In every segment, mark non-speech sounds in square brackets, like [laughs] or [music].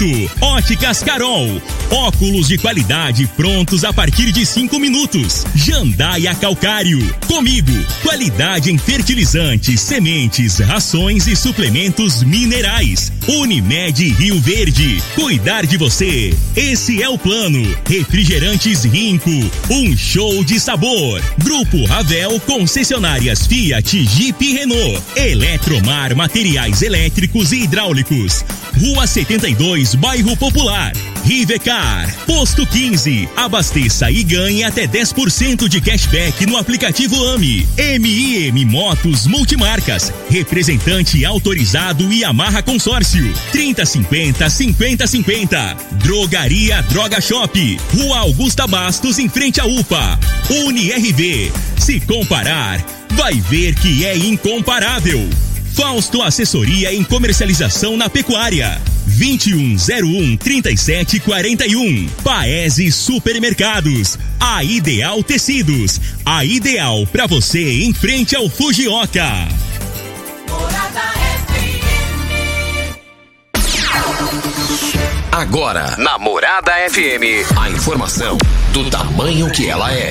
Oferecimento: Óticas Carol. Óculos de qualidade prontos a partir de cinco minutos. Jandaia Calcário. Comigo. Qualidade em fertilizantes, sementes, rações e suplementos minerais. Unimed Rio Verde. Cuidar de você. Esse é o plano. Refrigerantes Rinco. Um show de sabor. Grupo Ravel Concessionárias Fiat, Jeep e Renault. Eletromar Materiais Elétricos e Hidráulicos. Rua 72, Bairro Popular. Rivecar. Posto 15. Abasteça e ganhe até 10% de cashback no aplicativo AMI. MIM Motos Multimarcas. Representante autorizado e amarra consórcio. 3050 5050. Drogaria Droga Shop. Rua Augusta Bastos em frente à UPA. UniRV. Se comparar, vai ver que é incomparável. Fausto Assessoria em Comercialização na Pecuária. 2101 3741. Paese Supermercados. A Ideal Tecidos. A ideal para você em frente ao Fujioka. Agora, na Morada FM, a informação do tamanho que ela é.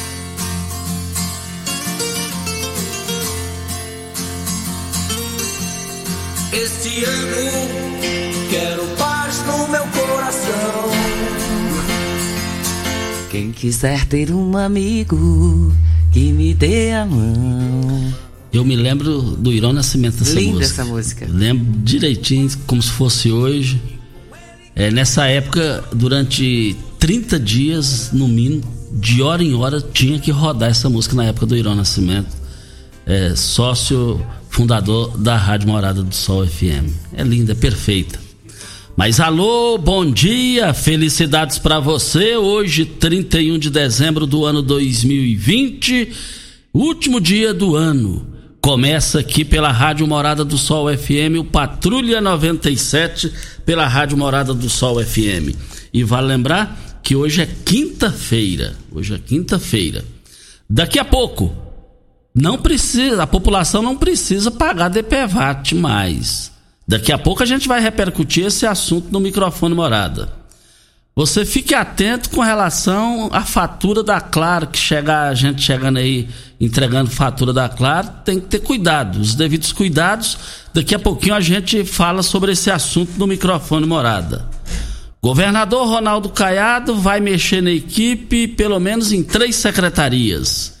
Este ano quero paz no meu coração. Quem quiser ter um amigo que me dê a mão. Eu me lembro do Irão Nascimento dessa Linda música. essa música. Lembro direitinho, como se fosse hoje. É, nessa época, durante 30 dias, no mínimo, de hora em hora, tinha que rodar essa música na época do Irão Nascimento. É, sócio fundador da Rádio Morada do Sol FM. É linda, é perfeita. Mas alô, bom dia, felicidades para você. Hoje, 31 de dezembro do ano 2020, último dia do ano. Começa aqui pela Rádio Morada do Sol FM, o Patrulha 97 pela Rádio Morada do Sol FM. E vale lembrar que hoje é quinta-feira. Hoje é quinta-feira. Daqui a pouco, não precisa, a população não precisa pagar DPVAT mais. Daqui a pouco a gente vai repercutir esse assunto no microfone morada. Você fique atento com relação à fatura da Claro, que chega a gente chegando aí entregando fatura da Claro, tem que ter cuidado, os devidos cuidados. Daqui a pouquinho a gente fala sobre esse assunto no microfone morada. Governador Ronaldo Caiado vai mexer na equipe, pelo menos em três secretarias.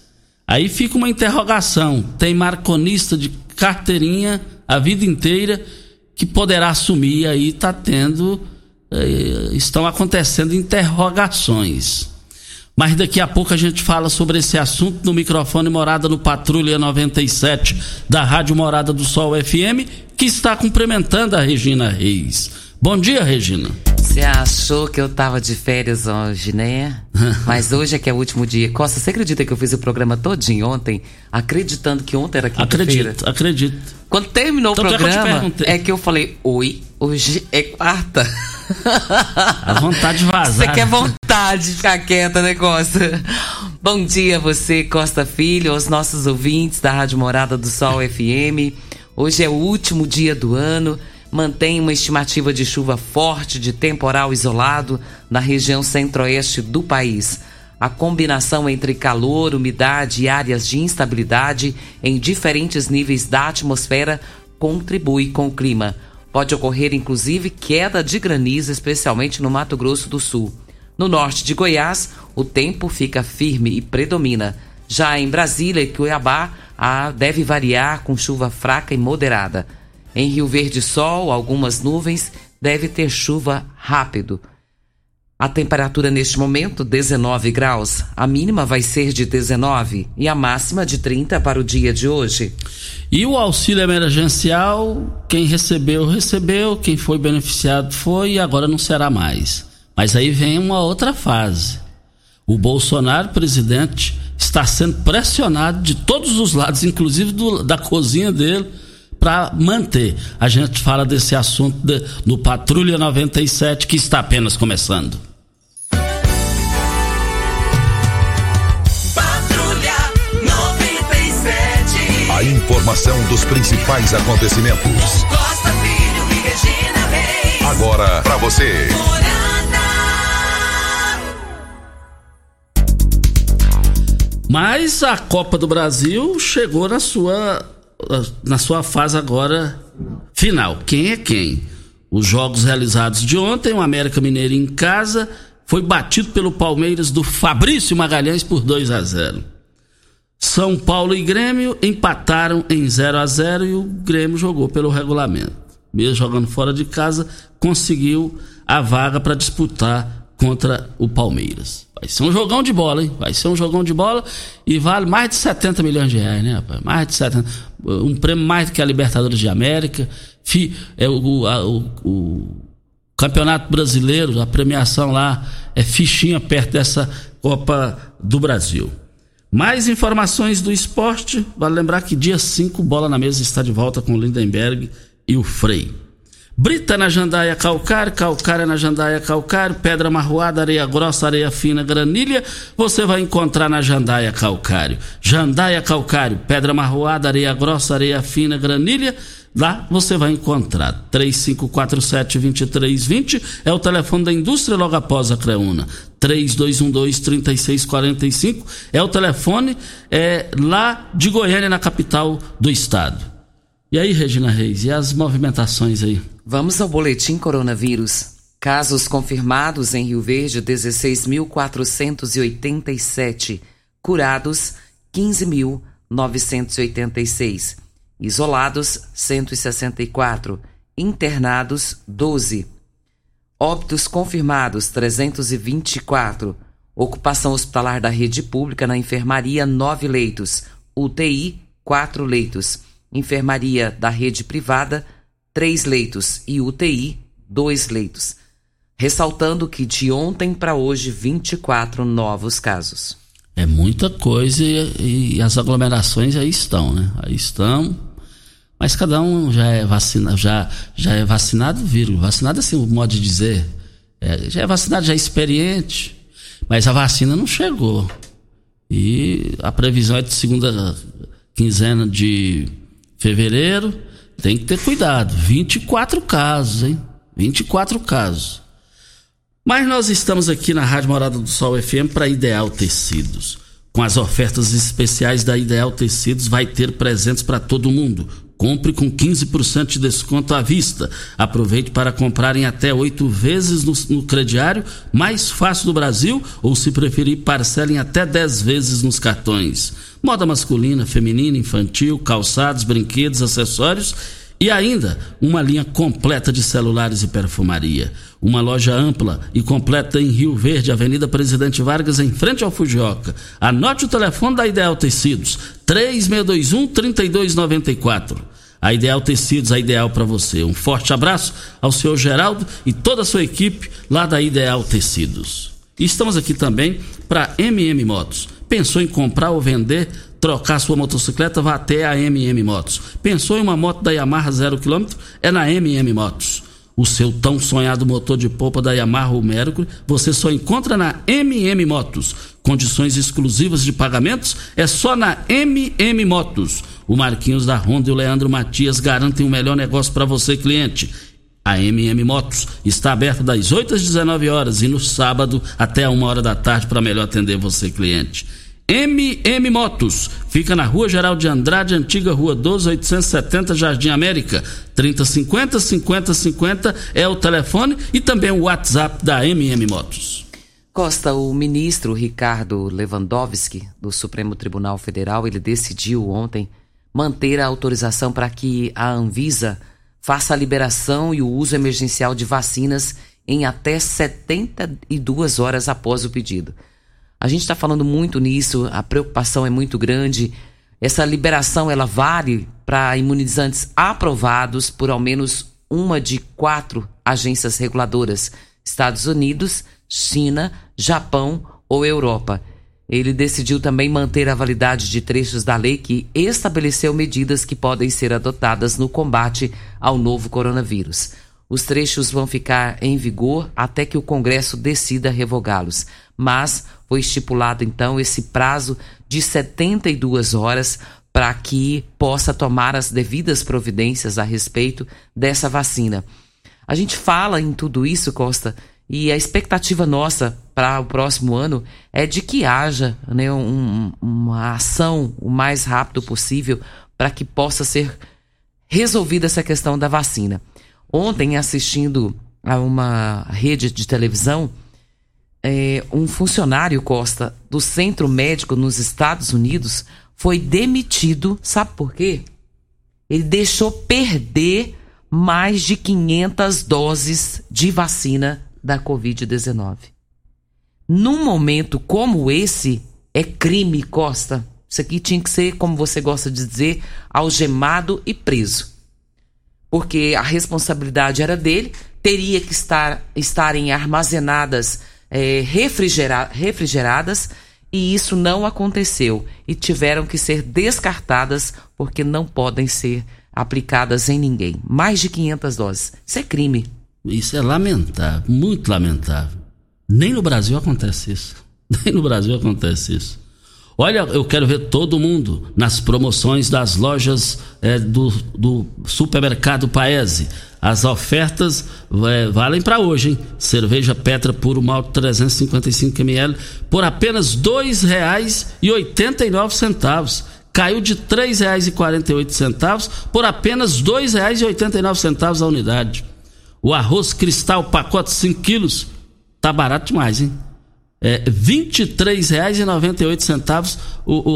Aí fica uma interrogação: tem marconista de carteirinha a vida inteira que poderá assumir? Aí está tendo, eh, estão acontecendo interrogações. Mas daqui a pouco a gente fala sobre esse assunto no microfone Morada no Patrulha 97 da Rádio Morada do Sol FM, que está cumprimentando a Regina Reis. Bom dia, Regina. Você achou que eu tava de férias hoje, né? [laughs] Mas hoje é que é o último dia. Costa, você acredita que eu fiz o programa todinho ontem, acreditando que ontem era quinta-feira? Acredito, acredito. Quando terminou Tanto o programa, é que eu falei, oi, hoje é quarta. A vontade de vazar. Você quer vontade de ficar quieta, né, Costa? Bom dia a você, Costa Filho, aos nossos ouvintes da Rádio Morada do Sol FM. Hoje é o último dia do ano. Mantém uma estimativa de chuva forte, de temporal isolado na região centro-oeste do país. A combinação entre calor, umidade e áreas de instabilidade em diferentes níveis da atmosfera contribui com o clima. Pode ocorrer inclusive queda de granizo, especialmente no Mato Grosso do Sul. No norte de Goiás, o tempo fica firme e predomina. Já em Brasília e Cuiabá, a deve variar com chuva fraca e moderada. Em Rio Verde, sol, algumas nuvens, deve ter chuva rápido. A temperatura neste momento, 19 graus. A mínima vai ser de 19 e a máxima de 30 para o dia de hoje. E o auxílio emergencial, quem recebeu, recebeu, quem foi beneficiado foi e agora não será mais. Mas aí vem uma outra fase. O Bolsonaro, presidente, está sendo pressionado de todos os lados, inclusive do, da cozinha dele, para manter. A gente fala desse assunto de, no Patrulha 97, que está apenas começando. Patrulha 97. A informação dos principais acontecimentos. Costa Filho e Regina Reis. Agora para você. Mas a Copa do Brasil chegou na sua na sua fase agora final. Quem é quem? Os jogos realizados de ontem, o América Mineiro em casa foi batido pelo Palmeiras do Fabrício Magalhães por 2 a 0. São Paulo e Grêmio empataram em 0 a 0 e o Grêmio jogou pelo regulamento. Mesmo jogando fora de casa, conseguiu a vaga para disputar contra o Palmeiras. Vai ser um jogão de bola, hein? Vai ser um jogão de bola e vale mais de 70 milhões de reais, né, rapaz? Mais de 70. Um prêmio mais do que a Libertadores de América. Fi, é o, a, o, o Campeonato Brasileiro, a premiação lá é fichinha perto dessa Copa do Brasil. Mais informações do esporte. Vale lembrar que dia 5, bola na mesa está de volta com o Lindenberg e o Frei. Brita na jandaia calcário, calcária na jandaia calcário, pedra marroada, areia grossa, areia fina, granilha, você vai encontrar na jandaia calcário. Jandaia calcário, pedra marroada, areia grossa, areia fina, granilha, lá você vai encontrar. 3547-2320 é o telefone da indústria logo após a Creuna. 3212-3645 é o telefone é, lá de Goiânia, na capital do estado. E aí, Regina Reis, e as movimentações aí? Vamos ao boletim coronavírus. Casos confirmados em Rio Verde, 16.487. Curados, 15.986. Isolados, 164. Internados, 12. Óbitos confirmados, 324. Ocupação hospitalar da rede pública na enfermaria, 9 leitos. UTI, 4 leitos enfermaria da rede privada, três leitos e UTI, dois leitos. Ressaltando que de ontem para hoje, 24 novos casos. É muita coisa e, e, as aglomerações aí estão, né? Aí estão. Mas cada um já é vacinado, já, já é vacinado, vírgula. Vacinado assim, o modo de dizer. É, já é vacinado, já é experiente. Mas a vacina não chegou. E a previsão é de segunda quinzena de fevereiro, tem que ter cuidado. 24 casos, hein? 24 casos. Mas nós estamos aqui na Rádio Morada do Sol FM para Ideal Tecidos. Com as ofertas especiais da Ideal Tecidos, vai ter presentes para todo mundo. Compre com 15% de desconto à vista. Aproveite para comprar em até oito vezes no, no, crediário, mais fácil do Brasil, ou se preferir, parcelem até 10 vezes nos cartões. Moda masculina, feminina, infantil, calçados, brinquedos, acessórios e ainda uma linha completa de celulares e perfumaria. Uma loja ampla e completa em Rio Verde, Avenida Presidente Vargas, em frente ao Fujioka. Anote o telefone da Ideal Tecidos: 3621-3294. A Ideal Tecidos, a ideal para você. Um forte abraço ao senhor Geraldo e toda a sua equipe lá da Ideal Tecidos. Estamos aqui também para MM Motos Pensou em comprar ou vender, trocar sua motocicleta, vá até a MM Motos. Pensou em uma moto da Yamaha 0km? É na MM Motos. O seu tão sonhado motor de polpa da Yamaha ou Mercury você só encontra na MM Motos. Condições exclusivas de pagamentos é só na MM Motos. O Marquinhos da Honda e o Leandro Matias garantem o melhor negócio para você, cliente. A MM Motos está aberta das 8 às 19 horas e no sábado até a 1 hora da tarde para melhor atender você, cliente. MM Motos. Fica na Rua Geral de Andrade, antiga Rua 12, 870, Jardim América. 3050 5050 é o telefone e também o WhatsApp da MM Motos. Costa, o ministro Ricardo Lewandowski, do Supremo Tribunal Federal, ele decidiu ontem manter a autorização para que a Anvisa faça a liberação e o uso emergencial de vacinas em até 72 horas após o pedido. A gente está falando muito nisso, a preocupação é muito grande. Essa liberação ela vale para imunizantes aprovados por ao menos uma de quatro agências reguladoras: Estados Unidos, China, Japão ou Europa. Ele decidiu também manter a validade de trechos da lei que estabeleceu medidas que podem ser adotadas no combate ao novo coronavírus. Os trechos vão ficar em vigor até que o Congresso decida revogá-los, mas foi estipulado então esse prazo de 72 horas para que possa tomar as devidas providências a respeito dessa vacina. A gente fala em tudo isso, Costa, e a expectativa nossa para o próximo ano é de que haja né, um, uma ação o mais rápido possível para que possa ser resolvida essa questão da vacina. Ontem, assistindo a uma rede de televisão, é, um funcionário, Costa, do centro médico nos Estados Unidos foi demitido. Sabe por quê? Ele deixou perder mais de 500 doses de vacina da Covid-19. Num momento como esse, é crime, Costa. Isso aqui tinha que ser, como você gosta de dizer, algemado e preso. Porque a responsabilidade era dele, teria que estar estarem armazenadas, é, refrigera, refrigeradas, e isso não aconteceu. E tiveram que ser descartadas porque não podem ser aplicadas em ninguém. Mais de 500 doses. Isso é crime. Isso é lamentável, muito lamentável. Nem no Brasil acontece isso. [laughs] Nem no Brasil acontece isso. Olha, eu quero ver todo mundo nas promoções das lojas é, do, do supermercado Paese. As ofertas é, valem para hoje, hein? Cerveja Petra Puro Malte 355 ml por apenas R$ 2,89. Caiu de R$ 3,48 por apenas R$ 2,89 a unidade. O arroz cristal, pacote 5 quilos, tá barato demais, hein? É R$ 23,98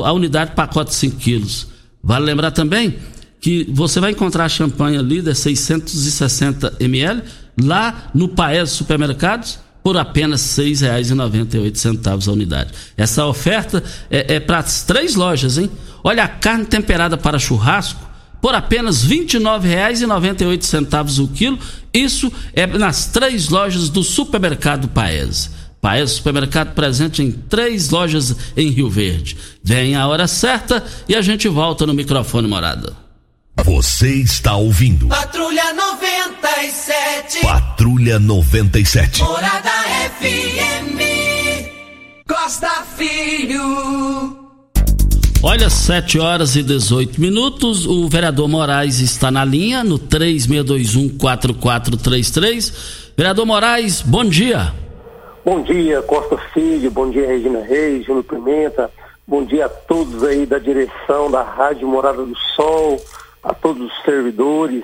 a unidade pacote 5 quilos. Vale lembrar também que você vai encontrar champanhe líder 660 ml lá no Paes Supermercados por apenas R$ 6,98 a unidade. Essa oferta é, é para as três lojas, hein? Olha a carne temperada para churrasco por apenas R$ 29,98 o quilo. Isso é nas três lojas do supermercado Paes. Paes Supermercado presente em três lojas em Rio Verde. Vem a hora certa e a gente volta no microfone morada. Você está ouvindo. Patrulha 97. Patrulha 97. Morada FM. Costa Filho. Olha, 7 horas e 18 minutos. O vereador Moraes está na linha no 36214433. Vereador Moraes, bom dia. Bom dia, Costa Filho. Bom dia, Regina Reis, Júnior Pimenta. Bom dia a todos aí da direção da Rádio Morada do Sol, a todos os servidores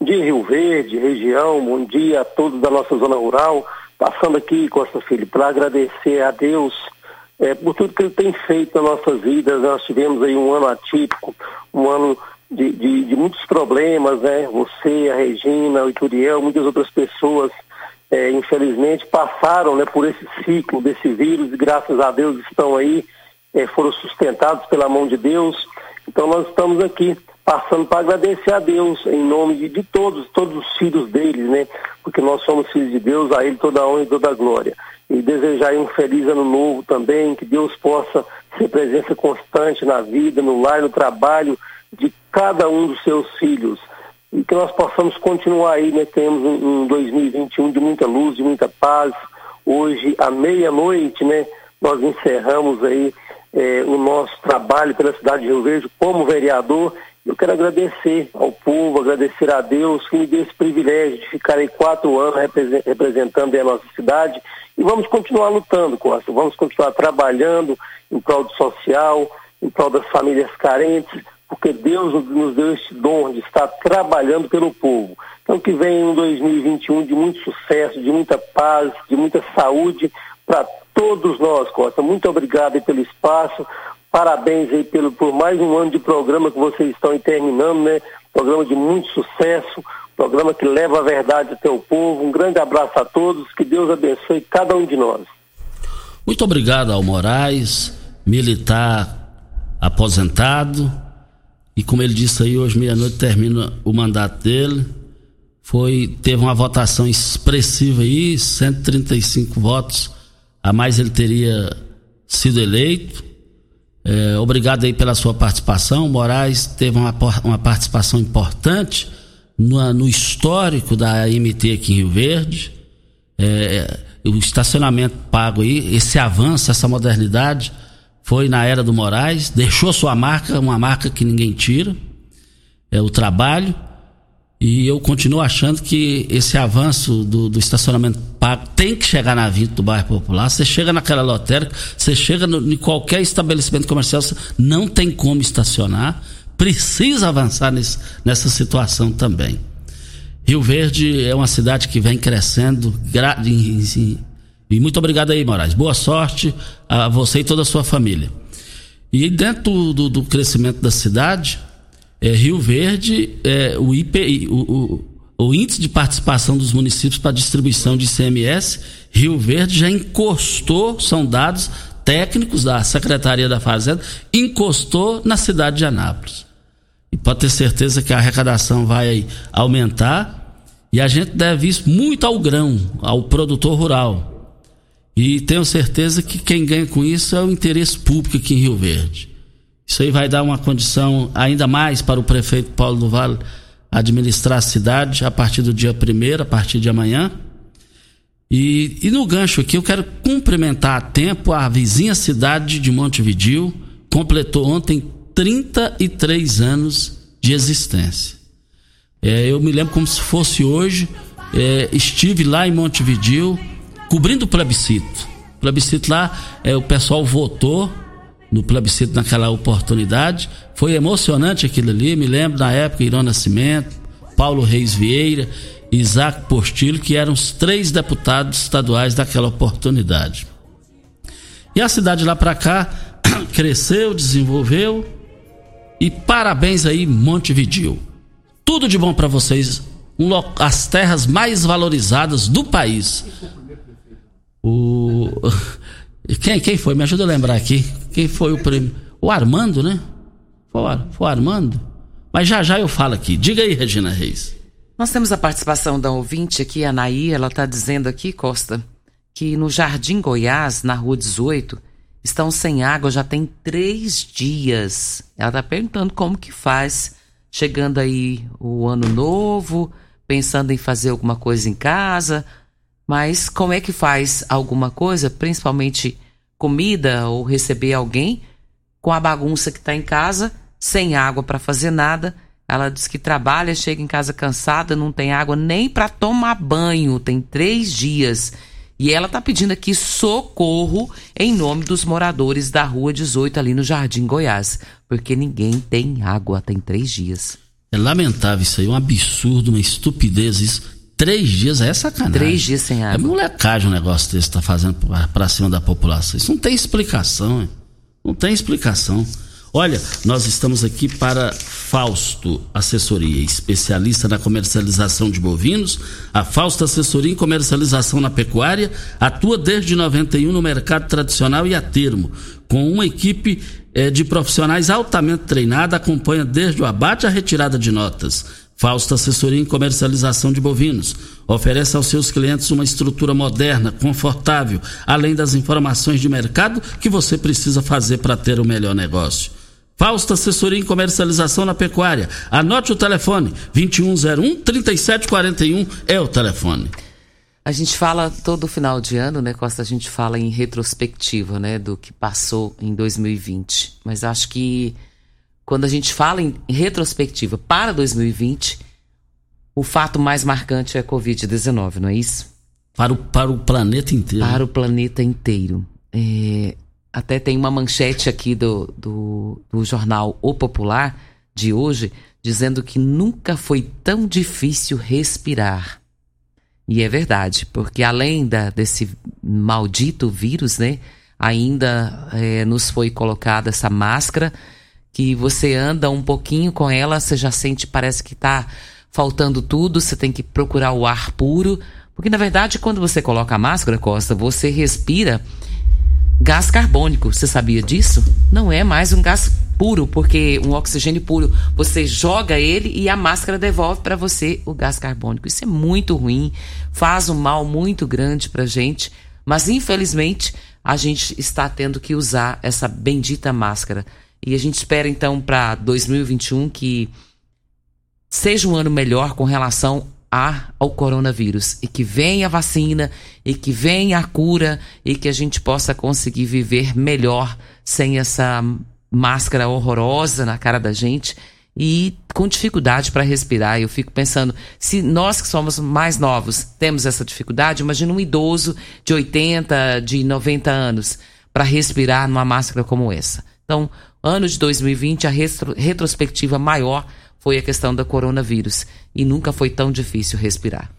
de Rio Verde, região. Bom dia a todos da nossa zona rural. Passando aqui, Costa Filho, para agradecer a Deus é, por tudo que ele tem feito nas nossas vidas. Nós tivemos aí um ano atípico, um ano de, de, de muitos problemas, né? Você, a Regina, o Ituriel, muitas outras pessoas, é, infelizmente, passaram né, por esse ciclo desse vírus e graças a Deus estão aí, é, foram sustentados pela mão de Deus. Então nós estamos aqui passando para agradecer a Deus em nome de, de, todos, todos os filhos deles, né? Porque nós somos filhos de Deus, a Ele toda a honra e toda a glória. E desejar um feliz ano novo também, que Deus possa ser presença constante na vida, no lar, no trabalho de cada um dos seus filhos. E que nós possamos continuar aí, né? Temos um, um 2021 de muita luz, de muita paz. Hoje, à meia-noite, né? Nós encerramos aí eh, o nosso trabalho pela cidade de Rio Verde como vereador eu quero agradecer ao povo, agradecer a Deus que me deu esse privilégio de ficar aí quatro anos representando a nossa cidade e vamos continuar lutando, Costa. Vamos continuar trabalhando em prol do social, em prol das famílias carentes, porque Deus nos deu este dom de estar trabalhando pelo povo. Então que venha um 2021 de muito sucesso, de muita paz, de muita saúde para todos nós, Costa. Muito obrigado pelo espaço. Parabéns aí pelo, por mais um ano de programa que vocês estão terminando, né? Programa de muito sucesso, programa que leva a verdade até o povo. Um grande abraço a todos, que Deus abençoe cada um de nós. Muito obrigado ao Moraes, militar aposentado. E como ele disse aí, hoje meia-noite termina o mandato dele. Foi, teve uma votação expressiva aí, 135 votos. A mais ele teria sido eleito. É, obrigado aí pela sua participação. Moraes teve uma, uma participação importante no, no, histórico da MT aqui em Rio Verde. É, o estacionamento pago aí, esse avanço, essa modernidade, foi na era do Moraes, deixou sua marca, uma marca que ninguém tira. É o trabalho. E eu continuo achando que esse avanço do, do estacionamento pago tem que chegar na vida do bairro popular. Você chega naquela lotérica, você chega no, em qualquer estabelecimento comercial, não tem como estacionar. Precisa avançar nesse, nessa situação também. Rio Verde é uma cidade que vem crescendo. E muito obrigado aí, Moraes. Boa sorte a você e toda a sua família. E dentro do, do crescimento da cidade, é, Rio Verde, é, o IPI, o, o, o, índice de participação dos municípios para distribuição de ICMS, Rio Verde já encostou, são dados técnicos da Secretaria da Fazenda, encostou na cidade de Anápolis. Pode ter certeza que a arrecadação vai aumentar e a gente deve isso muito ao grão, ao produtor rural. E tenho certeza que quem ganha com isso é o interesse público aqui em Rio Verde. Isso aí vai dar uma condição ainda mais para o prefeito Paulo do Vale administrar a cidade a partir do dia 1 a partir de amanhã. E, e, no gancho aqui, eu quero cumprimentar a tempo a vizinha cidade de Montevidil, completou ontem 33 anos de existência. É, eu me lembro como se fosse hoje, é, estive lá em Montevidil, cobrindo o plebiscito. O plebiscito lá, é, o pessoal votou no plebiscito naquela oportunidade. Foi emocionante aquilo ali. Me lembro da época, Irã Nascimento, Paulo Reis Vieira, Isaac Postilho, que eram os três deputados estaduais daquela oportunidade. E a cidade lá para cá [clears throat] cresceu, desenvolveu. E parabéns aí, Montevidil. Tudo de bom para vocês. As terras mais valorizadas do país. O [laughs] quem, quem foi? Me ajuda a lembrar aqui. Quem foi o prêmio? O Armando, né? Foi, foi o Armando? Mas já já eu falo aqui. Diga aí, Regina Reis. Nós temos a participação da ouvinte aqui, a Naí. Ela está dizendo aqui, Costa, que no Jardim Goiás, na rua 18, estão sem água já tem três dias. Ela está perguntando como que faz, chegando aí o ano novo, pensando em fazer alguma coisa em casa mas como é que faz alguma coisa, principalmente comida ou receber alguém, com a bagunça que está em casa, sem água para fazer nada? Ela diz que trabalha, chega em casa cansada, não tem água nem para tomar banho, tem três dias. E ela está pedindo aqui socorro em nome dos moradores da Rua 18, ali no Jardim Goiás, porque ninguém tem água, tem três dias. É lamentável isso aí, um absurdo, uma estupidez isso. Três dias é sacanagem. Três dias sem água. É molecagem um negócio desse tá fazendo para cima da população. Isso não tem explicação, hein? Não tem explicação. Olha, nós estamos aqui para Fausto Assessoria, especialista na comercialização de bovinos. A Fausto Assessoria em comercialização na pecuária atua desde 91 no mercado tradicional e a termo, com uma equipe eh, de profissionais altamente treinada, acompanha desde o abate à retirada de notas Fausto Assessoria em Comercialização de Bovinos. Oferece aos seus clientes uma estrutura moderna, confortável, além das informações de mercado que você precisa fazer para ter o melhor negócio. Fausto Assessoria em Comercialização na Pecuária. Anote o telefone: 2101 3741 é o telefone. A gente fala todo final de ano, né, Costa? A gente fala em retrospectiva, né, do que passou em 2020. Mas acho que quando a gente fala em retrospectiva para 2020, o fato mais marcante é a Covid-19, não é isso? Para o, para o planeta inteiro. Para o planeta inteiro. É, até tem uma manchete aqui do, do, do jornal O Popular de hoje, dizendo que nunca foi tão difícil respirar. E é verdade, porque além da, desse maldito vírus, né, ainda é, nos foi colocada essa máscara que você anda um pouquinho com ela, você já sente, parece que está faltando tudo, você tem que procurar o ar puro. Porque, na verdade, quando você coloca a máscara, Costa, você respira gás carbônico. Você sabia disso? Não é mais um gás puro, porque um oxigênio puro, você joga ele e a máscara devolve para você o gás carbônico. Isso é muito ruim, faz um mal muito grande para gente. Mas infelizmente a gente está tendo que usar essa bendita máscara. E a gente espera então para 2021 que seja um ano melhor com relação a, ao coronavírus e que venha a vacina e que venha a cura e que a gente possa conseguir viver melhor sem essa máscara horrorosa na cara da gente e com dificuldade para respirar. Eu fico pensando, se nós que somos mais novos temos essa dificuldade, imagina um idoso de 80, de 90 anos para respirar numa máscara como essa. Então, ano de 2020, a retro, retrospectiva maior foi a questão da coronavírus e nunca foi tão difícil respirar.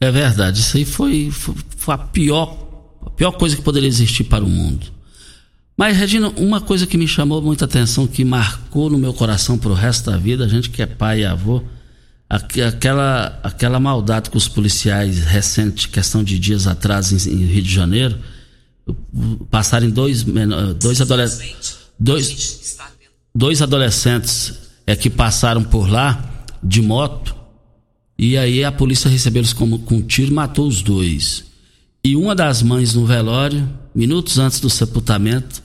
É verdade, isso aí foi, foi, foi a pior, a pior coisa que poderia existir para o mundo. Mas, Regina, uma coisa que me chamou muita atenção, que marcou no meu coração para o resto da vida, a gente que é pai e avô, aquela, aquela maldade com os policiais recente, questão de dias atrás em, em Rio de Janeiro, passarem dois, dois, adolescentes, dois, dois adolescentes é, que passaram por lá de moto, e aí a polícia recebeu eles como, com um tiro e matou os dois. E uma das mães no velório, minutos antes do sepultamento,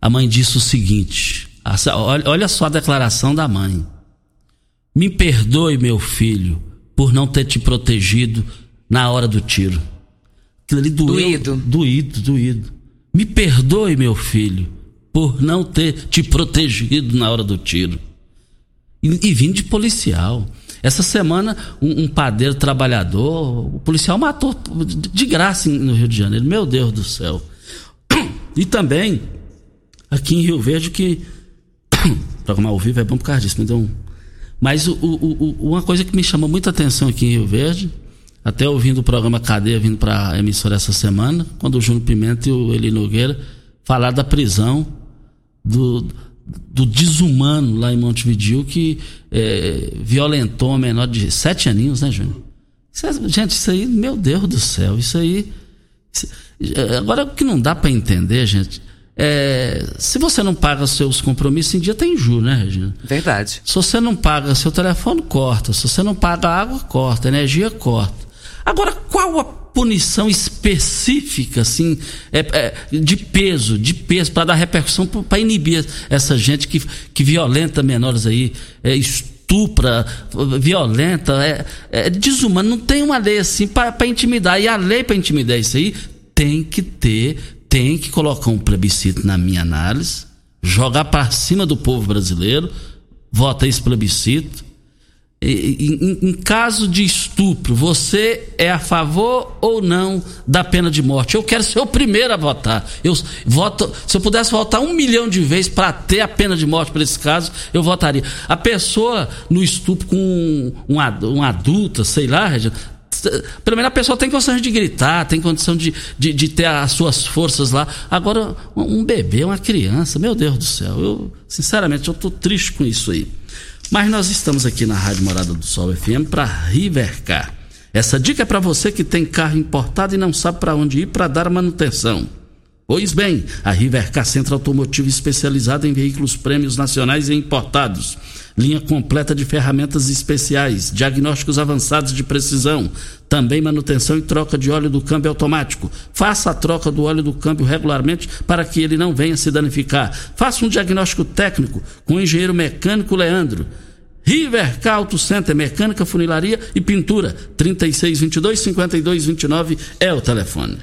a mãe disse o seguinte: olha só a declaração da mãe. Me perdoe, meu filho, por não ter te protegido na hora do tiro. Aquilo ali doeu, doído. Doído, doído. Me perdoe, meu filho, por não ter te protegido na hora do tiro. E, e vindo de policial. Essa semana, um, um, padeiro trabalhador, o policial matou de graça no Rio de Janeiro. Meu Deus do céu. E também aqui em Rio Verde que. [coughs] Programa ao vivo é bom por causa disso, me deu um. Mas o, o, o, uma coisa que me chamou muita atenção aqui em Rio Verde, até ouvindo o programa Cadeia vindo para a emissora essa semana, quando o Júnior Pimenta e o Eli Nogueira falaram da prisão do, do desumano lá em Montevideo que é, violentou uma menor de sete aninhos, né, Júnior? É, gente, isso aí, meu Deus do céu, isso aí. Isso, é, agora o que não dá para entender, gente, é, se você não paga seus compromissos em dia, tem juros, né, Regina? Verdade. Se você não paga seu telefone, corta. Se você não paga água, corta. Energia, corta. Agora, qual a punição específica, assim, é, é, de peso, de peso, para dar repercussão, para inibir essa gente que, que violenta menores aí, é, estupra, violenta, é, é desumano. Não tem uma lei assim para intimidar. E a lei para intimidar isso aí tem que ter tem que colocar um plebiscito na minha análise, jogar para cima do povo brasileiro, vota esse plebiscito. Em, em, caso de estupro, você é a favor ou não da pena de morte? Eu quero ser o primeiro a votar. Eu voto, se eu pudesse votar um milhão de vezes para ter a pena de morte para esse caso, eu votaria. A pessoa no estupro com um, um, sei lá, pelo menos a pessoa tem condição de gritar, tem condição de, de, de ter as suas forças lá. Agora, um bebê, uma criança, meu Deus do céu, eu, sinceramente, eu tô triste com isso aí. Mas nós estamos aqui na Rádio Morada do Sol FM para Rivercar. Essa dica é para você que tem carro importado e não sabe para onde ir para dar manutenção. Pois bem, a Rivercar Centro Automotivo especializada em veículos prêmios nacionais e importados linha completa de ferramentas especiais, diagnósticos avançados de precisão, também manutenção e troca de óleo do câmbio automático. Faça a troca do óleo do câmbio regularmente para que ele não venha se danificar. Faça um diagnóstico técnico com o engenheiro mecânico Leandro. River Auto Center, mecânica, funilaria e pintura. 3622-5229 é o telefone.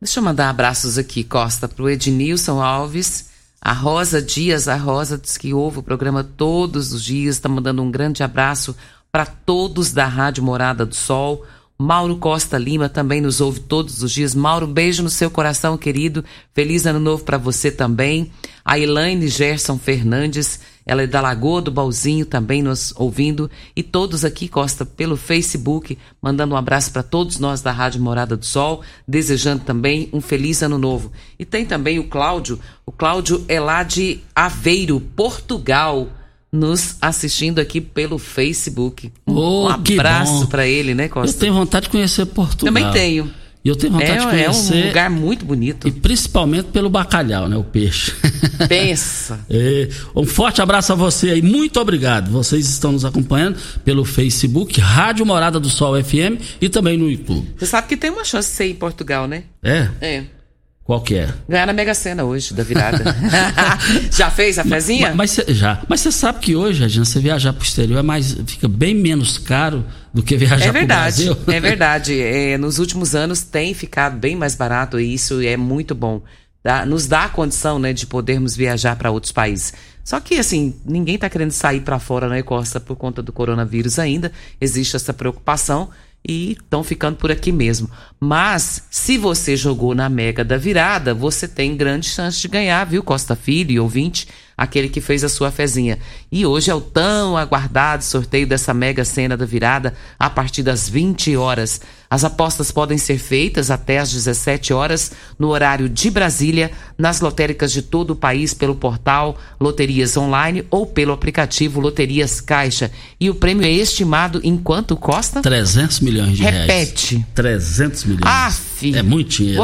Deixa eu mandar abraços aqui, Costa, para o Ednilson Alves a Rosa Dias, a Rosa diz que ouve o programa todos os dias, está mandando um grande abraço para todos da Rádio Morada do Sol. Mauro Costa Lima também nos ouve todos os dias. Mauro, beijo no seu coração, querido. Feliz ano novo para você também. A Elaine Gerson Fernandes, ela é da Lagoa do Balzinho, também nos ouvindo. E todos aqui, Costa, pelo Facebook, mandando um abraço para todos nós da Rádio Morada do Sol, desejando também um feliz ano novo. E tem também o Cláudio, o Cláudio é lá de Aveiro, Portugal nos assistindo aqui pelo Facebook. Oh, um abraço para ele, né, Costa? Eu tenho vontade de conhecer Portugal. Também tenho. E eu tenho vontade É, de é conhecer. um lugar muito bonito. E principalmente pelo bacalhau, né? O peixe. [laughs] Pensa. É, um forte abraço a você aí, muito obrigado. Vocês estão nos acompanhando pelo Facebook, Rádio Morada do Sol FM e também no YouTube. Você sabe que tem uma chance de ser em Portugal, né? É? É. Qual que é? Ganhar na Mega Sena hoje, da virada. [laughs] Já fez a fezinha? Mas, mas já. Mas você sabe que hoje, Regina, você viajar pro exterior é mais, fica bem menos caro do que viajar É pro verdade, Brasil. é [laughs] verdade. É, nos últimos anos tem ficado bem mais barato e isso é muito bom. Dá- nos dá a condição né, de podermos viajar para outros países. Só que, assim, ninguém está querendo sair para fora, né, Costa, por conta do coronavírus ainda. Existe essa preocupação e estão ficando por aqui mesmo. Mas, se você jogou na Mega da Virada, você tem grande chance de ganhar, viu, Costa Filho e ouvinte? Aquele que fez a sua fezinha. E hoje é o tão aguardado sorteio dessa Mega Sena da Virada a partir das 20 horas. As apostas podem ser feitas até às 17 horas no horário de Brasília, nas lotéricas de todo o país pelo portal Loterias Online ou pelo aplicativo Loterias Caixa. E o prêmio é estimado em quanto, Costa? 300 milhões de reais. Repete. 300 milhões. Aff. É muito dinheiro.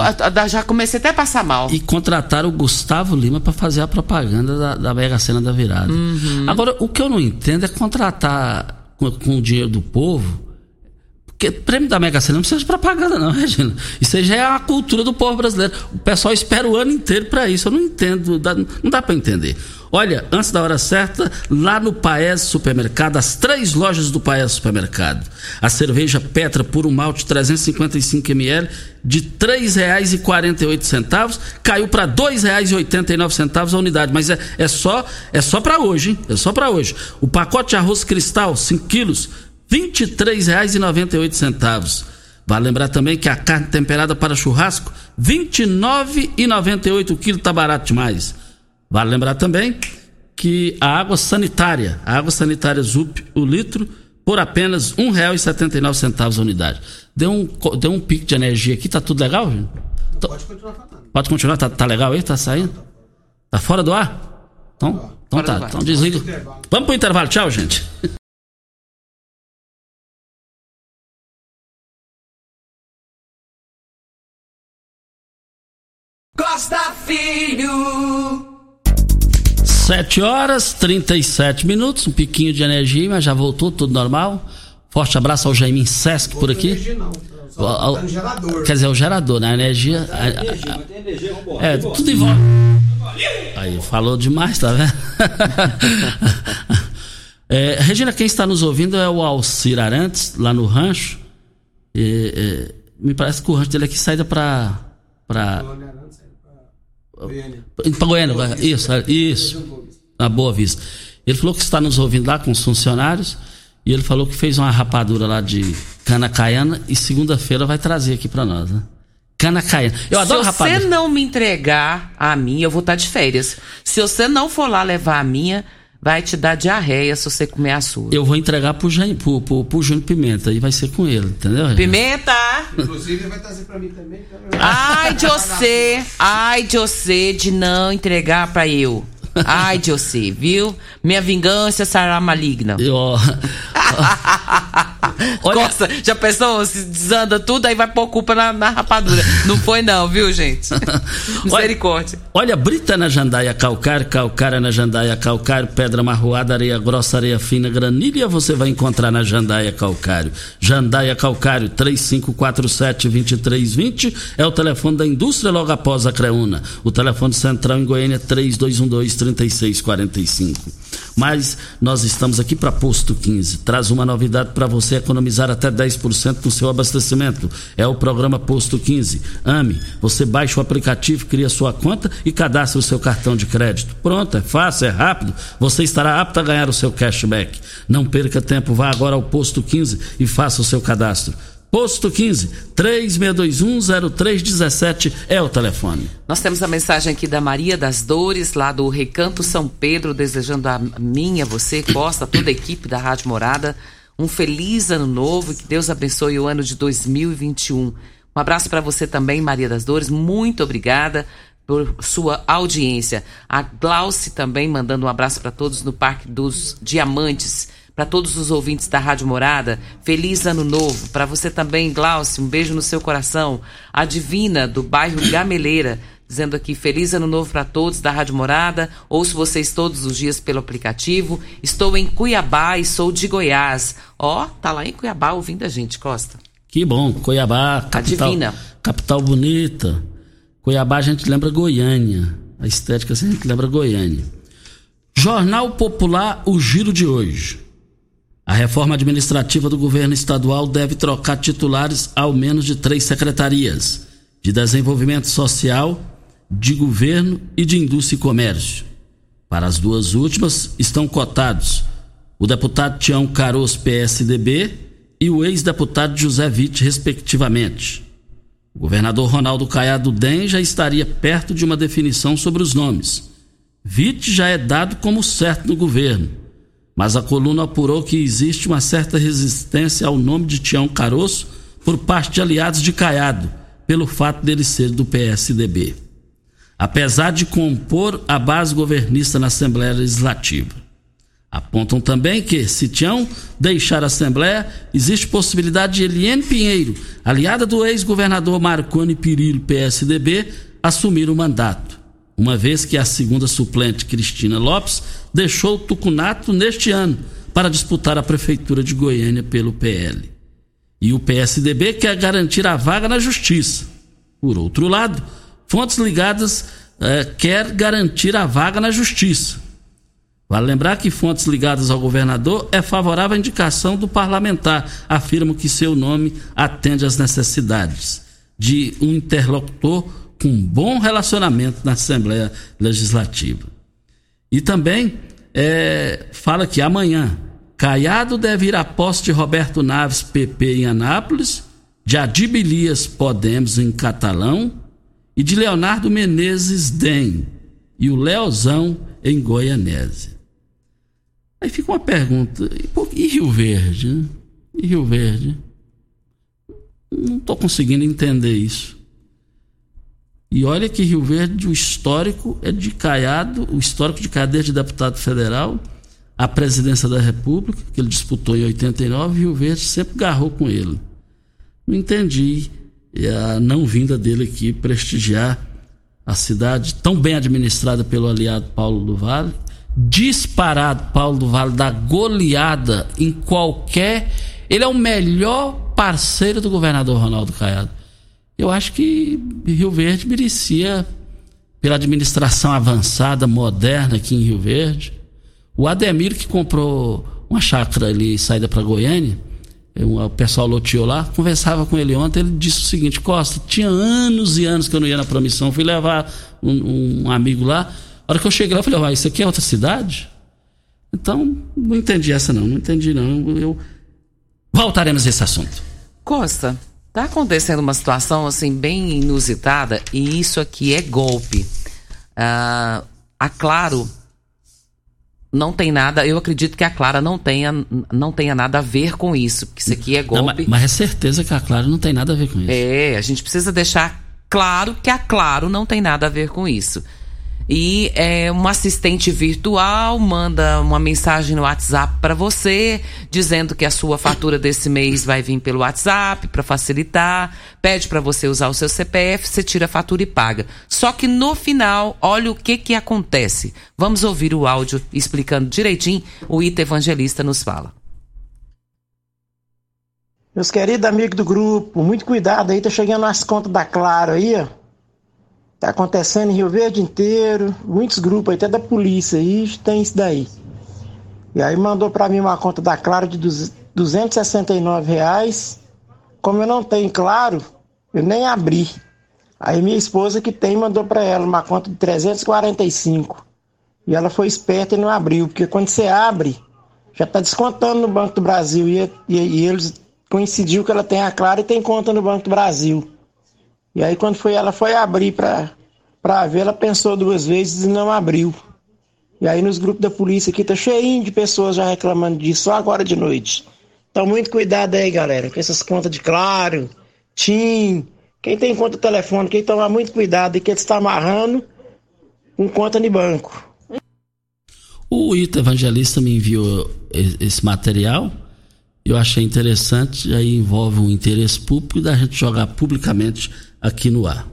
Já comecei até a passar mal. E contrataram o Gustavo Lima para fazer a propaganda da, da Mega Sena da virada. Uhum. Agora, o que eu não entendo é contratar com, com o dinheiro do povo. Porque prêmio da Mega Sena não precisa de propaganda, não, [laughs] Regina. Isso aí já é a cultura do povo brasileiro. O pessoal espera o ano inteiro para isso. Eu não entendo, não dá para entender. Olha, antes da hora certa, lá no Paes Supermercado, as três lojas do Paes Supermercado. A cerveja Petra Puro Malte 355 ml de R$ 3,48 caiu para R$ 2,89 a unidade, mas é, é só é só para hoje, hein? É só para hoje. O pacote de arroz cristal 5 quilos R$ 23,98. Vale lembrar também que a carne temperada para churrasco R$ 29,98 o quilo, tá barato demais. Vale lembrar também que a água sanitária, a água sanitária ZUP, o litro, por apenas R$ 1,79 a unidade. Deu um, deu um pico de energia aqui, tá tudo legal, gente? Pode continuar falando. Pode continuar, tá, tá legal aí? Tá saindo? Tá fora do ar? Então, então tá, do ar. então desliga. Vamos pro intervalo, tchau, gente. Costa Filho. 7 horas 37 minutos, um piquinho de energia, mas já voltou, tudo normal. Forte abraço ao Jaimin Sesc por aqui. Ao- ao- Quer dizer, o gerador, né? A energia. a- a- é, tudo em volta. Aí, falou demais, tá vendo? [laughs] É, Regina, quem está nos ouvindo é o Alcir Arantes, lá no rancho. E, é, me parece que o rancho dele aqui sai para. Pra... Pra Goiânia, isso, é, isso. Na Boa Vista. Ele falou que está nos ouvindo lá com os funcionários. E ele falou que fez uma rapadura lá de cana caiana e segunda-feira vai trazer aqui para nós, né? Cana caiana. Eu adoro Se rapadura. você não me entregar a minha, eu vou estar de férias. Se você não for lá levar a minha, vai te dar diarreia se você comer a sua. Eu vou entregar pro, Jair, pro, pro, pro Júnior Pimenta e vai ser com ele, entendeu? Pimenta! Inclusive, vai trazer pra mim também. então Ai de você, ai de você de não entregar pra eu. Ai de você, viu? Minha vingança será maligna. Eu, [laughs] Olha- Costa, já pensou? Se desanda tudo, aí vai pôr culpa na, na rapadura. Não foi não, viu, gente? [laughs] Misericórdia. Olha, brita na jandaia calcário, calcária na jandaia calcário, pedra marroada, areia grossa, areia fina, granilha você vai encontrar na jandaia calcário. Jandaia calcário 3547-2320 é o telefone da indústria logo após a Creuna. O telefone central em Goiânia é 3212-3645. Mas nós estamos aqui para Posto 15. Traz uma novidade para você economizar até 10% no seu abastecimento. É o programa Posto 15. Ame, você baixa o aplicativo, cria sua conta e cadastra o seu cartão de crédito. Pronto, é fácil, é rápido. Você estará apto a ganhar o seu cashback. Não perca tempo, vá agora ao Posto 15 e faça o seu cadastro. Posto 15, 36210317 é o telefone. Nós temos a mensagem aqui da Maria das Dores, lá do Recanto São Pedro, desejando a minha, você, Costa, toda a equipe da Rádio Morada, um feliz ano novo e que Deus abençoe o ano de 2021. Um abraço para você também, Maria das Dores, muito obrigada por sua audiência. A Glauce também mandando um abraço para todos no Parque dos Diamantes. Para todos os ouvintes da Rádio Morada, feliz ano novo. Para você também, Glaucio, um beijo no seu coração. A Divina, do bairro Gameleira, dizendo aqui feliz ano novo para todos da Rádio Morada. Ouço vocês todos os dias pelo aplicativo. Estou em Cuiabá e sou de Goiás. Ó, oh, tá lá em Cuiabá ouvindo a gente, Costa. Que bom, Cuiabá, capital, Adivina. capital bonita. Cuiabá a gente lembra Goiânia. A estética assim, a gente lembra Goiânia. Jornal Popular, o giro de hoje. A reforma administrativa do governo estadual deve trocar titulares ao menos de três secretarias: de desenvolvimento social, de governo e de indústria e comércio. Para as duas últimas estão cotados o deputado Tião Caros, PSDB, e o ex-deputado José Witt, respectivamente. O governador Ronaldo Caiado DEM já estaria perto de uma definição sobre os nomes. Witt já é dado como certo no governo, mas a coluna apurou que existe uma certa resistência ao nome de Tião Caroço por parte de aliados de Caiado, pelo fato dele ser do PSDB. Apesar de compor a base governista na Assembleia Legislativa. Apontam também que, se Tião deixar a Assembleia, existe possibilidade de Eliane Pinheiro, aliada do ex-governador Marconi Pirillo, PSDB, assumir o mandato, uma vez que a segunda suplente, Cristina Lopes, deixou o Tucunato neste ano para disputar a Prefeitura de Goiânia pelo PL. E o PSDB quer garantir a vaga na Justiça. Por outro lado, fontes ligadas eh, quer garantir a vaga na Justiça Vale lembrar que fontes ligadas ao governador é favorável à indicação do parlamentar. Afirmam que seu nome atende às necessidades de um interlocutor com bom relacionamento na Assembleia Legislativa. E também é, fala que amanhã Caiado deve ir à posse de Roberto Naves, PP, em Anápolis, de Adibilias Podemos, em Catalão, e de Leonardo Menezes, DEM, e o Leozão, em Goianésia. Aí fica uma pergunta: e Rio Verde? E Rio Verde? Não estou conseguindo entender isso. E olha que Rio Verde, o histórico é de Caiado, o histórico de Caiado desde deputado federal, a presidência da República, que ele disputou em 89, Rio Verde sempre garrou com ele. Não entendi a não vinda dele aqui prestigiar a cidade tão bem administrada pelo aliado Paulo do Vale disparado Paulo do Vale da goleada em qualquer. Ele é o melhor parceiro do governador Ronaldo Caiado. Eu acho que Rio Verde merecia, pela administração avançada, moderna aqui em Rio Verde. O Ademir, que comprou uma chácara ali, saída para Goiânia, o pessoal loteou lá, conversava com ele ontem, ele disse o seguinte, Costa, tinha anos e anos que eu não ia na promissão, fui levar um, um amigo lá, a hora que eu cheguei lá, eu falei, ah, isso aqui é outra cidade? Então, não entendi essa não, não entendi não. Eu... Voltaremos a esse assunto. Costa, tá acontecendo uma situação assim bem inusitada e isso aqui é golpe. Ah, a Claro não tem nada, eu acredito que a Clara não tenha, não tenha nada a ver com isso, porque isso aqui é golpe. Não, mas, mas é certeza que a Clara não tem nada a ver com isso. É, a gente precisa deixar claro que a Claro não tem nada a ver com isso. E é, um assistente virtual manda uma mensagem no WhatsApp para você, dizendo que a sua fatura desse mês vai vir pelo WhatsApp para facilitar, pede para você usar o seu CPF, você tira a fatura e paga. Só que no final, olha o que que acontece. Vamos ouvir o áudio explicando direitinho. O Ita Evangelista nos fala. Meus queridos amigos do grupo, muito cuidado aí, tá chegando as contas da Claro aí, ó. Tá acontecendo em Rio Verde inteiro, muitos grupos até da polícia aí tem isso daí. E aí mandou para mim uma conta da Claro de 269 reais. Como eu não tenho Claro, eu nem abri. Aí minha esposa que tem mandou para ela uma conta de 345. E ela foi esperta e não abriu, porque quando você abre, já está descontando no Banco do Brasil. E, e, e, eles coincidiu que ela tem a Claro e tem conta no Banco do Brasil. E aí quando foi ela foi abrir para ver, ela pensou duas vezes e não abriu. E aí nos grupos da polícia aqui tá cheinho de pessoas já reclamando disso só agora de noite. Então muito cuidado aí, galera, com essas contas de Claro, TIM, quem tem conta telefone, quem tomar muito cuidado e que está amarrando com conta de banco. O Ita Evangelista me enviou esse material. Eu achei interessante, aí envolve um interesse público da gente jogar publicamente aqui no ar.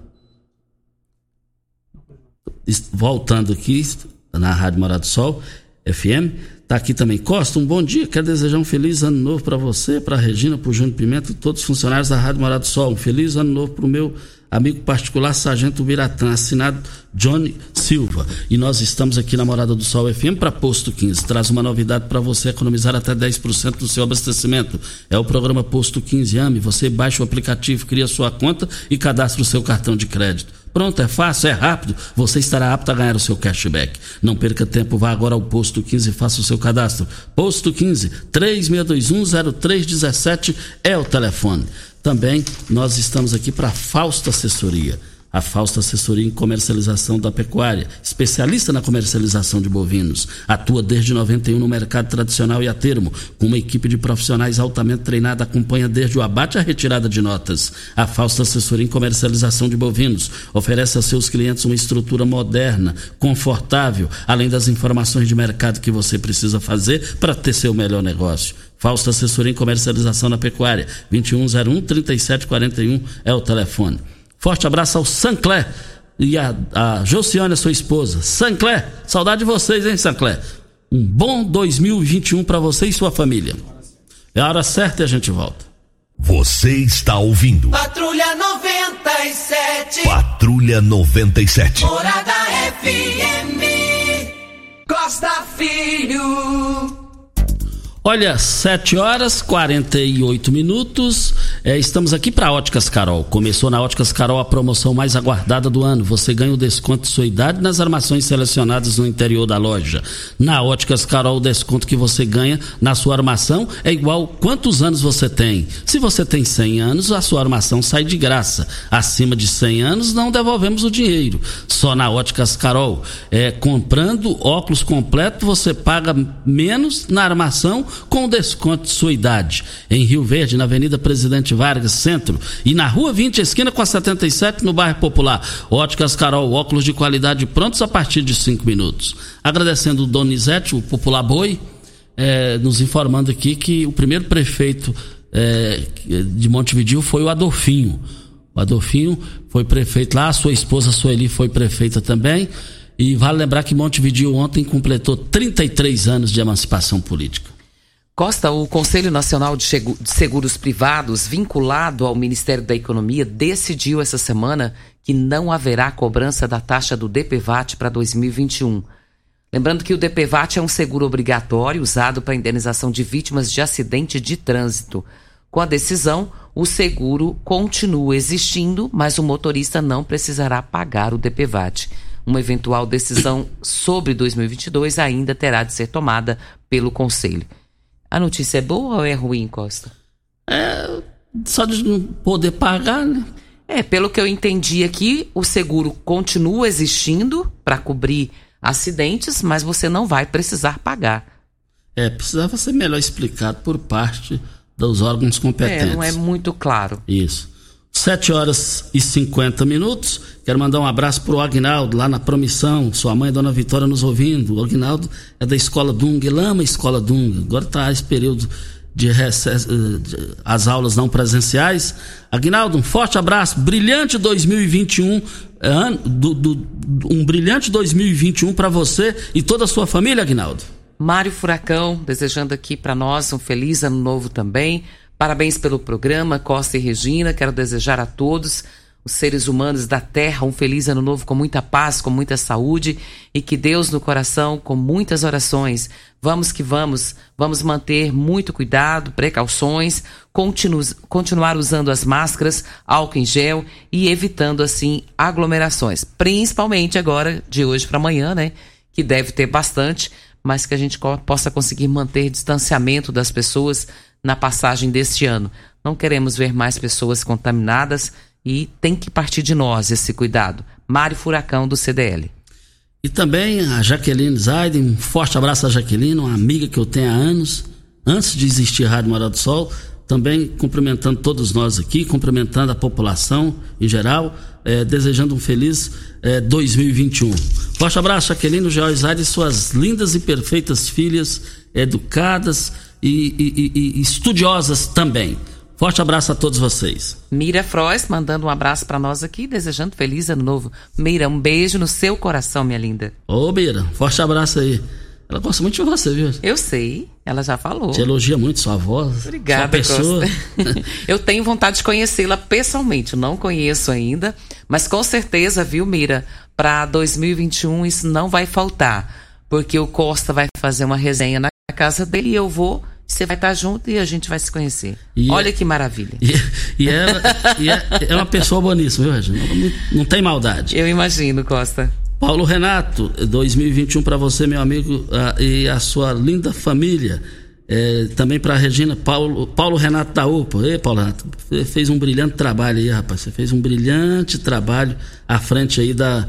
Voltando aqui na Rádio Morado do Sol, FM, tá aqui também Costa, um bom dia, quero desejar um feliz ano novo para você, para Regina, para o Júnior Pimenta e todos os funcionários da Rádio Morado do Sol. Um feliz ano novo para o meu amigo particular Sargento Biratã, assinado Johnny Silva. E nós estamos aqui na Morada do Sol FM para Posto 15. Traz uma novidade para você economizar até 10% do seu abastecimento. É o programa Posto 15 AME. Você baixa o aplicativo, cria sua conta e cadastra o seu cartão de crédito. Pronto, é fácil, é rápido. Você estará apto a ganhar o seu cashback. Não perca tempo, vá agora ao Posto 15 e faça o seu cadastro. Posto 15 36210317 é o telefone. Também nós estamos aqui para Fausto Assessoria. A Fausto Assessoria em Comercialização da Pecuária, especialista na comercialização de bovinos. Atua desde 91 no mercado tradicional e a termo, com uma equipe de profissionais altamente treinada, acompanha desde o abate à retirada de notas. A Fausto Assessoria em Comercialização de Bovinos oferece a seus clientes uma estrutura moderna, confortável, além das informações de mercado que você precisa fazer para ter seu melhor negócio. Fausto Assessoria em Comercialização na Pecuária. 2101-3741 é o telefone. Forte abraço ao Sancler e a, a Josiane, a sua esposa. Sancler, saudade de vocês, hein, Sancler? Um bom 2021 para você e sua família. É a hora certa e a gente volta. Você está ouvindo. Patrulha 97. Patrulha 97. Morada FM. Costa Filho. Olha, 7 horas 48 minutos. É, estamos aqui para Óticas Carol. Começou na Óticas Carol a promoção mais aguardada do ano. Você ganha o desconto de sua idade nas armações selecionadas no interior da loja. Na Óticas Carol, o desconto que você ganha na sua armação é igual quantos anos você tem. Se você tem 100 anos, a sua armação sai de graça. Acima de 100 anos, não devolvemos o dinheiro. Só na Óticas Carol. É, comprando óculos completo, você paga menos na armação com desconto de sua idade. Em Rio Verde, na Avenida Presidente Vargas, Centro, e na Rua 20, esquina com a 77, no bairro Popular. Óticas Carol, óculos de qualidade prontos a partir de 5 minutos. Agradecendo o Donizete, o Popular Boi, é, nos informando aqui que o primeiro prefeito é, de Montevideo foi o Adolfinho. O Adolfinho foi prefeito lá, a sua esposa Sueli foi prefeita também. E vale lembrar que Montevideo ontem completou 33 anos de emancipação política. Costa, o Conselho Nacional de Seguros Privados, vinculado ao Ministério da Economia, decidiu essa semana que não haverá cobrança da taxa do DPVAT para 2021. Lembrando que o DPVAT é um seguro obrigatório usado para indenização de vítimas de acidente de trânsito. Com a decisão, o seguro continua existindo, mas o motorista não precisará pagar o DPVAT. Uma eventual decisão sobre 2022 ainda terá de ser tomada pelo Conselho. A notícia é boa ou é ruim, Costa? É, só de não poder pagar, né? É, pelo que eu entendi aqui, o seguro continua existindo para cobrir acidentes, mas você não vai precisar pagar. É, precisava ser melhor explicado por parte dos órgãos competentes. É, não é muito claro. Isso. 7 horas e 50 minutos. Quero mandar um abraço pro Agnaldo, lá na Promissão. Sua mãe, Dona Vitória, nos ouvindo. O Agnaldo é da Escola Dung, ele ama a Escola Dung. Agora está esse período de, recesso, eh, de as aulas não presenciais. Agnaldo, um forte abraço. Brilhante 2021. Ano, do, do, um brilhante 2021 para você e toda a sua família, Agnaldo. Mário Furacão, desejando aqui para nós um feliz ano novo também. Parabéns pelo programa, Costa e Regina. Quero desejar a todos os seres humanos da Terra um feliz ano novo com muita paz, com muita saúde e que Deus no coração, com muitas orações. Vamos que vamos, vamos manter muito cuidado, precauções, continu continuar usando as máscaras, álcool em gel e evitando assim aglomerações, principalmente agora de hoje para amanhã, né? Que deve ter bastante, mas que a gente possa conseguir manter distanciamento das pessoas na passagem deste ano. Não queremos ver mais pessoas contaminadas e tem que partir de nós esse cuidado. Mário Furacão, do CDL. E também a Jaqueline Zaiden, um forte abraço a Jaqueline, uma amiga que eu tenho há anos, antes de existir a Rádio Morada do Sol, também cumprimentando todos nós aqui, cumprimentando a população em geral, é, desejando um feliz é, 2021. Forte abraço, Aquelino Geoizade e suas lindas e perfeitas filhas, educadas e, e, e, estudiosas também. Forte abraço a todos vocês. Mira Frois mandando um abraço para nós aqui, desejando feliz ano novo. Mira, um beijo no seu coração, minha linda. Ô, Mira, forte abraço aí. Ela gosta muito de você, viu? Eu sei, ela já falou. Te elogia muito sua voz. Obrigada, sua pessoa. [laughs] [laughs] Eu tenho vontade de conhecê-la pessoalmente, não conheço ainda, mas com certeza, viu, Mira, para 2021 isso não vai faltar, porque o Costa vai fazer uma resenha na casa dele e eu vou você vai estar junto e a gente vai se conhecer. E Olha é, que maravilha. E, e, ela, e é, é, uma pessoa boníssima, viu, Regina? Não, não, tem maldade. Eu imagino, Costa. Paulo Renato, 2021 para você, meu amigo, e a sua linda família. É, também para Regina, Paulo, Paulo Renato da UPA. Ei, Paulo Renato, você fez um brilhante trabalho aí, rapaz. Você fez um brilhante trabalho à frente aí da,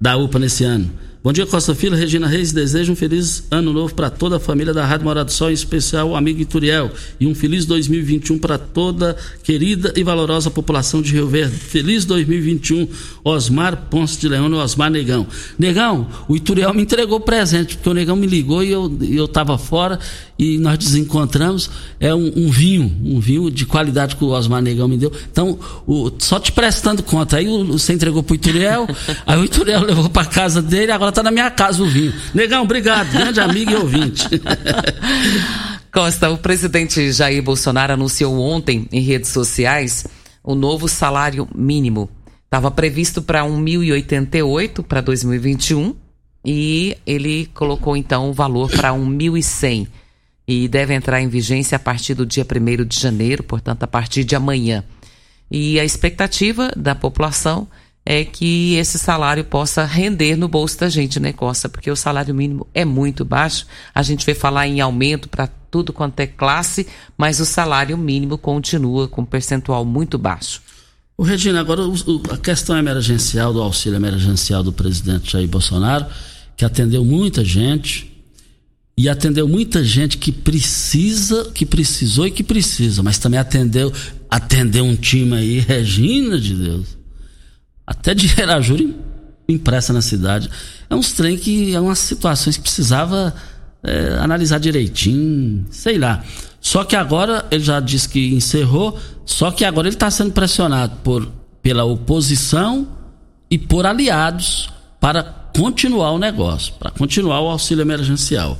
da UPA nesse ano. Bom dia, Costa Filho, Regina Reis. Desejo um feliz ano novo para toda a família da Rádio Morado do Sol, em especial o amigo Ituriel. E um feliz 2021 para toda querida e valorosa população de Rio Verde. Feliz 2021, Osmar Ponce de Leão e Osmar Negão. Negão, o Ituriel me entregou presente, porque o Negão me ligou e eu, eu fora e nós desencontramos. É um, um vinho, um vinho de qualidade que o Osmar Negão me deu. Então, o, só te prestando conta. Aí o, você entregou pro Ituriel, [laughs] aí o Ituriel levou para casa dele, agora tá na minha casa o vinho. Negão, obrigado, grande amigo e ouvinte. [laughs] Costa, o presidente Jair Bolsonaro anunciou ontem em redes sociais o novo salário mínimo. Estava previsto para 1.088 para 2021 e ele colocou então o valor para 1.100 e deve entrar em vigência a partir do dia 1 de janeiro, portanto, a partir de amanhã. E a expectativa da população é que esse salário possa render no bolso da gente, né, Costa? Porque o salário mínimo é muito baixo. A gente vai falar em aumento para tudo quanto é classe, mas o salário mínimo continua com um percentual muito baixo. O Regina, agora o, a questão emergencial do auxílio emergencial do presidente Jair Bolsonaro, que atendeu muita gente e atendeu muita gente que precisa, que precisou e que precisa, mas também atendeu, atendeu um time aí, [laughs] Regina de Deus até de Gerajura impressa na cidade. É uns trem que é umas situações que precisava é, analisar direitinho, sei lá. Só que agora ele já disse que encerrou, só que agora ele está sendo pressionado por, pela oposição e por aliados para continuar o negócio, para continuar o auxílio emergencial.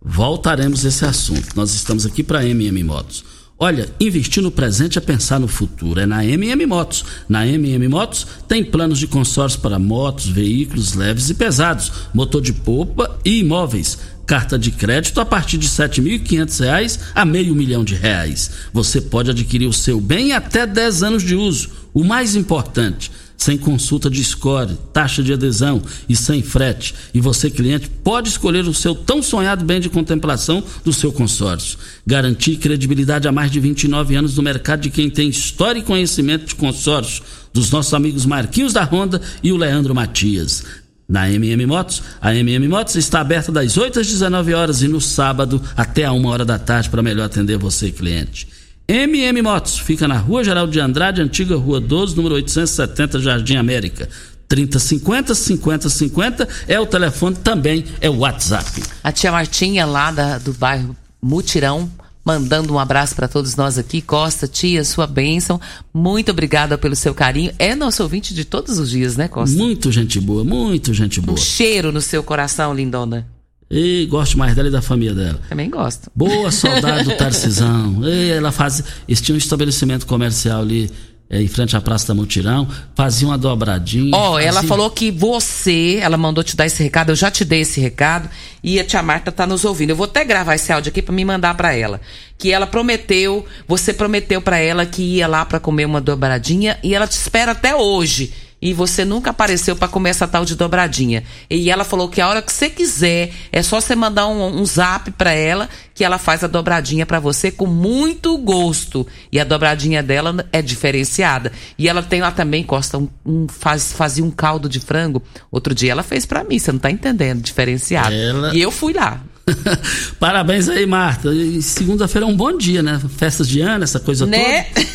Voltaremos a esse assunto. Nós estamos aqui para MM Motos. Olha, investir no presente é pensar no futuro. É na MM Motos. Na MM Motos tem planos de consórcio para motos, veículos leves e pesados, motor de polpa e imóveis. Carta de crédito a partir de R$ 7.500 a meio milhão de reais. Você pode adquirir o seu bem até 10 anos de uso. O mais importante, sem consulta de score, taxa de adesão e sem frete. E você, cliente, pode escolher o seu tão sonhado bem de contemplação do seu consórcio. Garantir credibilidade há mais de 29 anos no mercado de quem tem história e conhecimento de consórcio, dos nossos amigos Marquinhos da Honda e o Leandro Matias. Na MM Motos, a MM Motos está aberta das 8 às 19 horas e no sábado até a 1 hora da tarde para melhor atender você, cliente. MM Motos, fica na Rua Geral de Andrade, antiga Rua 12, número 870, Jardim América. 3050 5050 é o telefone, também é o WhatsApp. A tia Martinha, lá da, do bairro Mutirão, mandando um abraço para todos nós aqui. Costa, tia, sua bênção. Muito obrigada pelo seu carinho. É nosso ouvinte de todos os dias, né, Costa? Muito gente boa, muito gente boa. Um cheiro no seu coração, lindona. E gosto mais dela e da família dela. Também gosto. Boa saudade do [laughs] Tarcisão. E ela faz. Eles tinham um estabelecimento comercial ali é, em frente à Praça da Mutirão, fazia uma dobradinha. Ó, oh, fazia... ela falou que você, ela mandou te dar esse recado, eu já te dei esse recado e a tia Marta tá nos ouvindo. Eu vou até gravar esse áudio aqui para me mandar para ela. Que ela prometeu, você prometeu para ela que ia lá para comer uma dobradinha e ela te espera até hoje e você nunca apareceu para comer essa tal de dobradinha. E ela falou que a hora que você quiser, é só você mandar um, um zap para ela que ela faz a dobradinha para você com muito gosto. E a dobradinha dela é diferenciada. E ela tem lá também, Costa, um, um faz, fazia um caldo de frango. Outro dia ela fez para mim, você não tá entendendo, diferenciado. Ela... E eu fui lá. [laughs] Parabéns aí, Marta. E segunda-feira é um bom dia, né? Festas de ano, essa coisa Né? toda.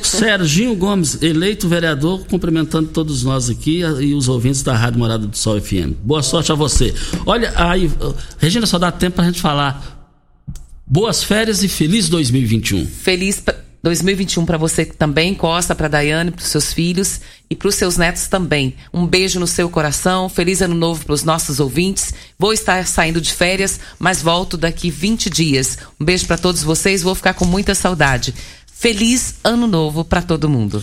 [laughs] Serginho Gomes, eleito vereador, cumprimentando todos nós aqui e os ouvintes da Rádio Morada do Sol FM. Boa sorte a você. Olha, aí, Regina, só dá tempo pra gente falar. Boas férias e feliz 2021. Feliz 2021 para você também, Costa, para Daiane, para os seus filhos e para os seus netos também. Um beijo no seu coração, feliz ano novo para os nossos ouvintes. Vou estar saindo de férias, mas volto daqui 20 dias. Um beijo para todos vocês, vou ficar com muita saudade. Feliz ano novo para todo mundo.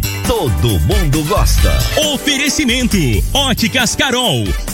Todo mundo gosta. Oferecimento: Óticas Carol.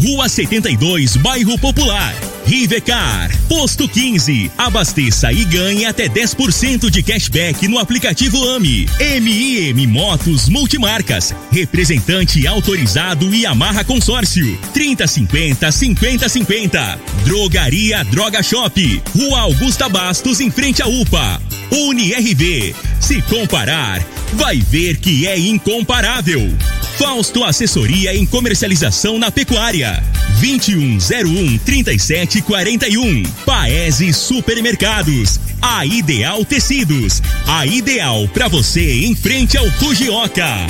Rua 72, Bairro Popular. Rivecar. Posto 15. Abasteça e ganhe até 10% de cashback no aplicativo AMI. MIM Motos Multimarcas. Representante autorizado e amarra consórcio. 3050 5050. Drogaria Droga Shop. Rua Augusta Bastos, em frente à UPA. UniRV. Se comparar, vai ver que é incomparável. Fausto Assessoria em Comercialização na Pecuária. 2101 3741. Paese Supermercados. A Ideal Tecidos. A ideal para você em frente ao Fujioka.